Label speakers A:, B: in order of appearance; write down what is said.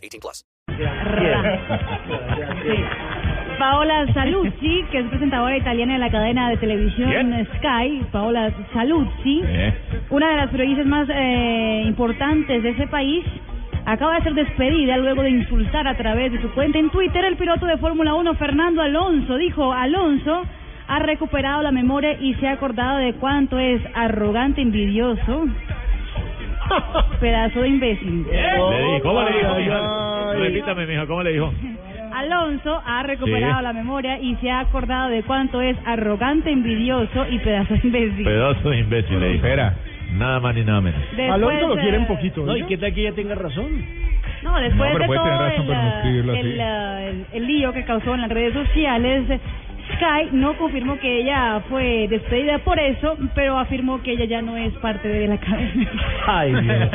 A: 18 plus.
B: Paola Saluzzi, que es presentadora italiana de la cadena de televisión
C: ¿Quién?
B: Sky, Paola Saluzzi,
C: Eh.
B: una de las periodistas más eh, importantes de ese país, acaba de ser despedida luego de insultar a través de su cuenta en Twitter el piloto de Fórmula 1 Fernando Alonso. Dijo, Alonso ha recuperado la memoria y se ha acordado de cuánto es arrogante, envidioso, pedazo de imbécil.
C: Le dijo, ¿Cómo le dijo,
D: Ay,
C: mija?
D: ay.
C: Repítame, mija, ¿cómo le dijo?
B: Alonso ha recuperado
C: Sí.
B: la memoria y se ha acordado de cuánto es arrogante, envidioso y pedazo de imbécil.
C: Pedazo de imbécil, le dijo.
D: Espera.
C: Nada más ni nada menos.
B: Después,
D: Alonso lo quiere
B: eh,
D: un poquito.
E: No, ¿y qué tal que ella tenga razón?
B: No, después
D: pero
B: de
D: puede
B: todo
D: tener razón
B: el,
D: para no escribirlo así.
B: el, el- el lío que causó en las redes sociales, Sky no confirmó que ella fue despedida por eso, pero afirmó que ella ya no es parte de la cadena.
E: Ay, Dios.